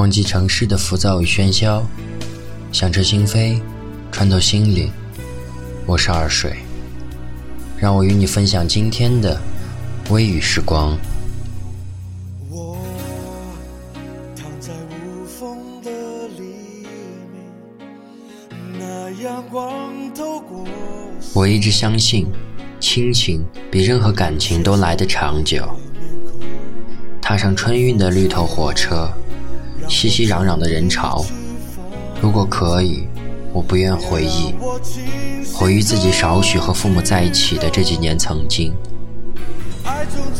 忘记城市的浮躁与喧嚣，响彻心扉，穿透心灵。我是二水，让我与你分享今天的微雨时光。我躺在无风的黎明，那阳光透过我一直相信，亲情比任何感情都来得长久。踏上春运的绿头火车，熙熙攘攘的人潮。如果可以，我不愿回忆，回忆自己少许和父母在一起的这几年曾经。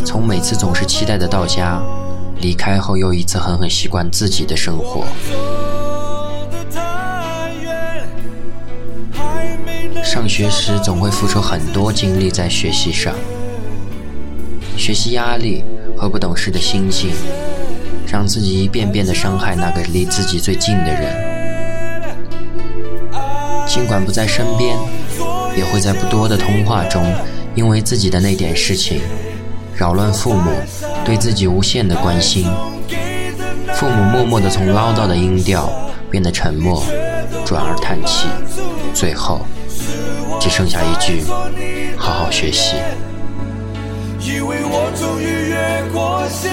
从每次总是期待的到家，离开后又一次狠狠习惯自己的生活。上学时总会付出很多精力在学习上，学习压力。和不懂事的心境，让自己一遍遍的伤害那个离自己最近的人。尽管不在身边，也会在不多的通话中，因为自己的那点事情，扰乱父母对自己无限的关心。父母默默的从唠叨的音调变得沉默，转而叹气，最后只剩下一句：好好学习。以为我终于越过线，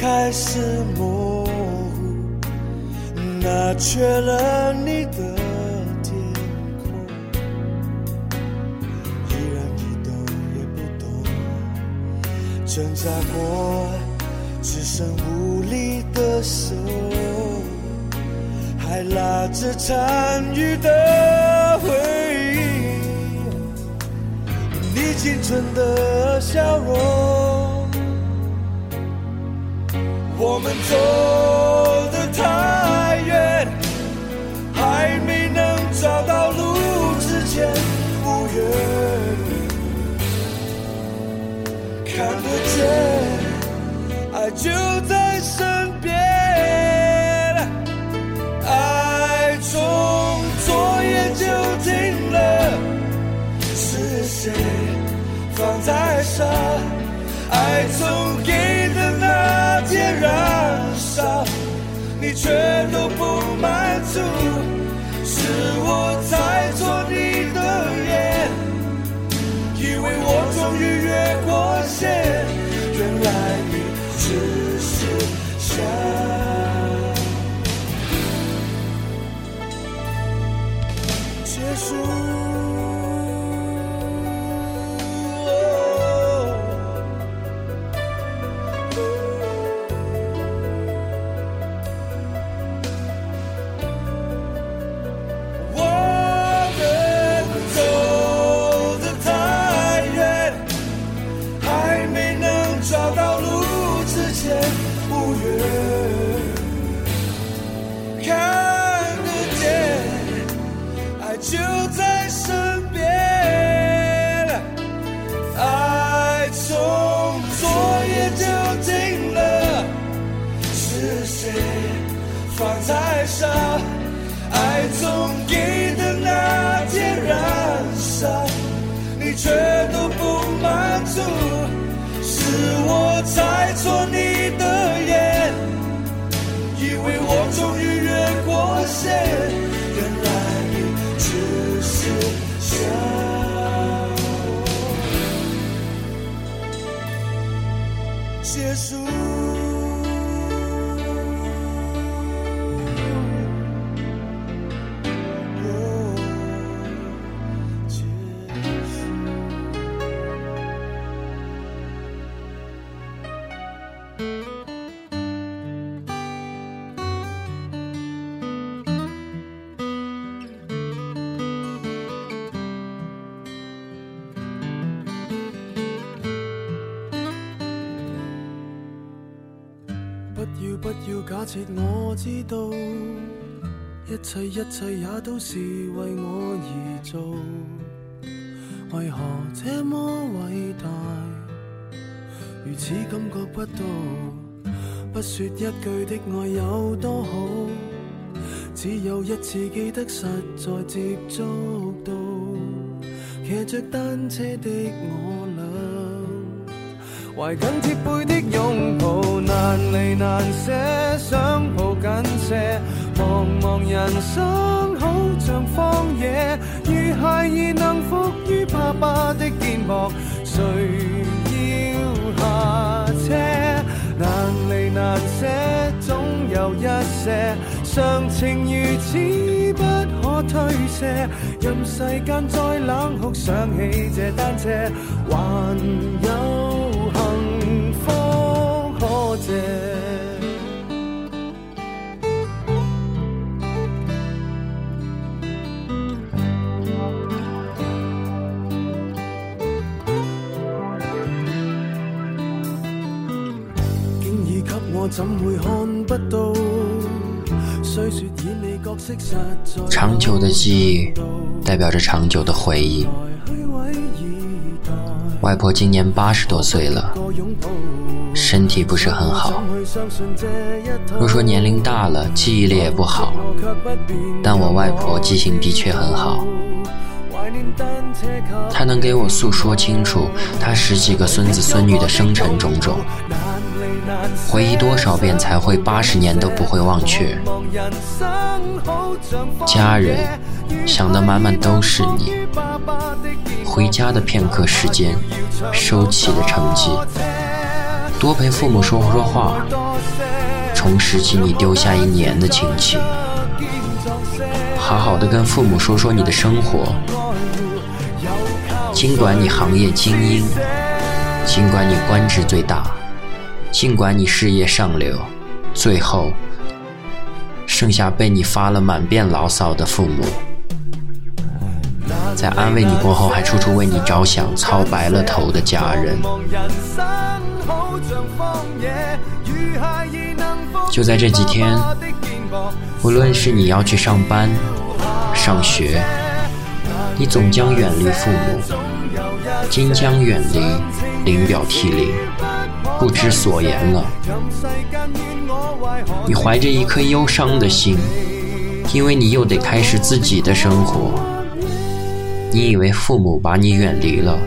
开始模糊，那缺了你的天空，依然一动也不动。挣扎过，只剩无力的手，还拉着残余的回忆，你青春的笑容。我们走得太远，还没能找到路之前，不远。看得见，爱就在身边。爱从昨夜就停了，是谁放在上？爱从给的那天燃烧，你却都不满足，是我在错你的眼，以为我终于越过线。原来你只是想结束。我猜错你不要假设我知道，一切一切也都是为我而做？为何这么伟大？如此感觉不到，不说一句的爱有多好，只有一次记得实在接触到，骑着单车的我，怀紧贴背的拥抱，难离难舍，想抱紧些，茫茫人生好像荒野，如孩儿能伏于爸爸的肩膊，谁要？下车，难离难舍，总有一些常情如此不可推卸。任世间再冷酷，想起这单车，长久的记忆代表着长久的回忆。外婆今年八十多岁了，身体不是很好。若说年龄大了，记忆力也不好，但我外婆记性的确很好。她能给我诉说清楚她十几个孙子孙女的生辰种种。回忆多少遍才会八十年都不会忘却？家人想的满满都是你。回家的片刻时间，收起了成绩，多陪父母说说话，重拾起你丢下一年的亲戚。好好的跟父母说说你的生活，尽管你行业精英，尽管你官职最大。尽管你事业上流，最后剩下被你发了满遍牢骚的父母，在安慰你过后还处处为你着想、操白了头的家人。就在这几天，无论是你要去上班、上学，你总将远离父母，今将远离临表涕零。不知所言了。你怀着一颗忧伤的心，因为你又得开始自己的生活。你以为父母把你远离了。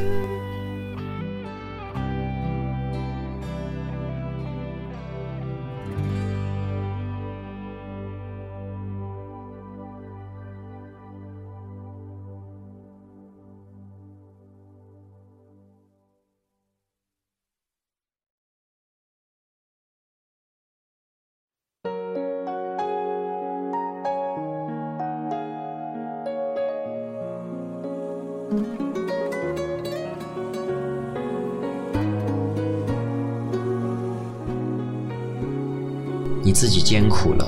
你自己艰苦了，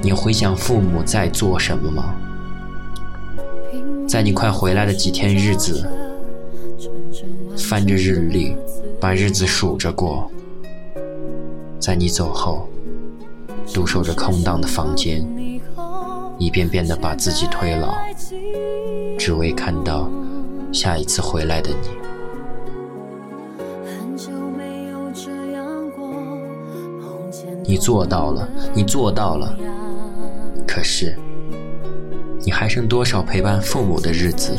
你回想父母在做什么吗？在你快回来的几天日子，翻着日历，把日子数着过。在你走后，独守着空荡的房间，一遍遍的把自己推老，只为看到下一次回来的你。你做到了，你做到了。可是，你还剩多少陪伴父母的日子？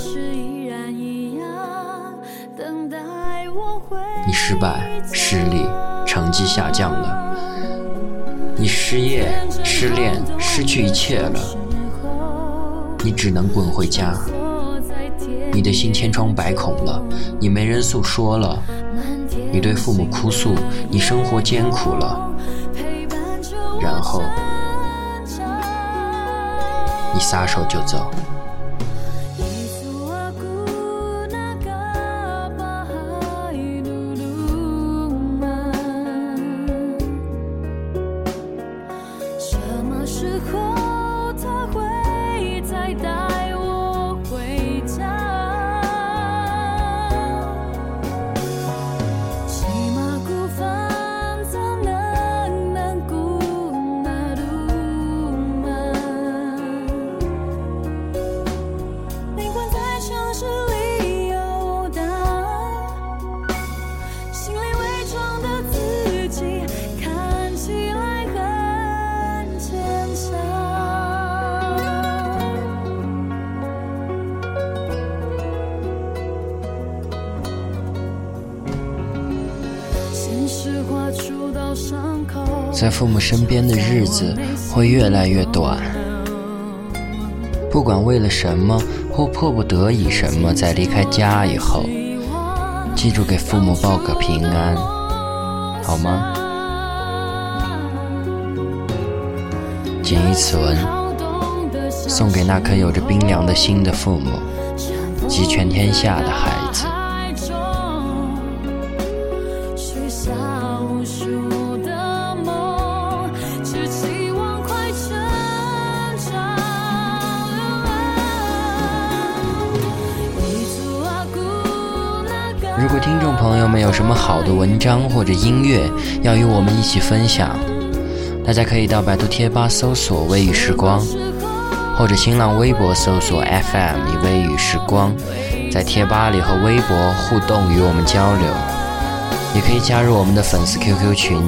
你失败、失利，成绩下降了。你失业、失恋，失去一切了。你只能滚回家。你的心千疮百孔了，你没人诉说了。你对父母哭诉，你生活艰苦了。然后，你撒手就走。在父母身边的日子会越来越短。不管为了什么或迫不得已什么，在离开家以后，记住给父母报个平安，好吗？谨以此文，送给那颗有着冰凉的心的父母及全天下的孩子。如果听众朋友们有什么好的文章或者音乐要与我们一起分享，大家可以到百度贴吧搜索“微雨时光”，或者新浪微博搜索 FM 以“微雨时光”，在贴吧里和微博互动与我们交流，也可以加入我们的粉丝 QQ 群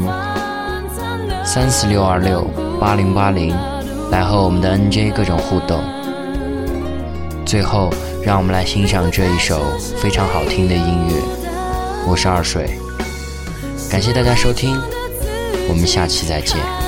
三四六二六八零八零，来和我们的 NJ 各种互动。最后。让我们来欣赏这一首非常好听的音乐。我是二水，感谢大家收听，我们下期再见。